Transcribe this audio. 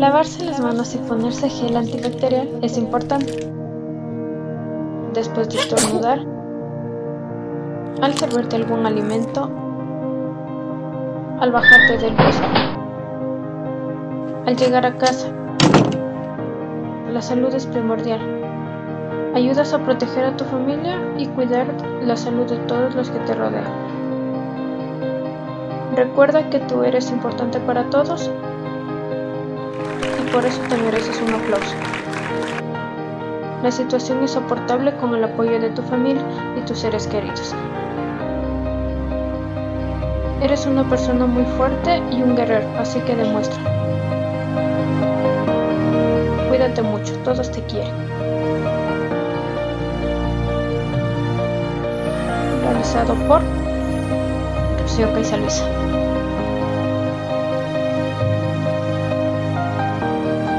Lavarse las manos y ponerse gel antibacterial es importante. Después de estornudar, al servirte algún alimento, al bajarte del bus, al llegar a casa. La salud es primordial. Ayudas a proteger a tu familia y cuidar la salud de todos los que te rodean. Recuerda que tú eres importante para todos por eso te mereces un aplauso. La situación es soportable con el apoyo de tu familia y tus seres queridos. Eres una persona muy fuerte y un guerrero, así que demuestra. Cuídate mucho, todos te quieren. Realizado por Rocío.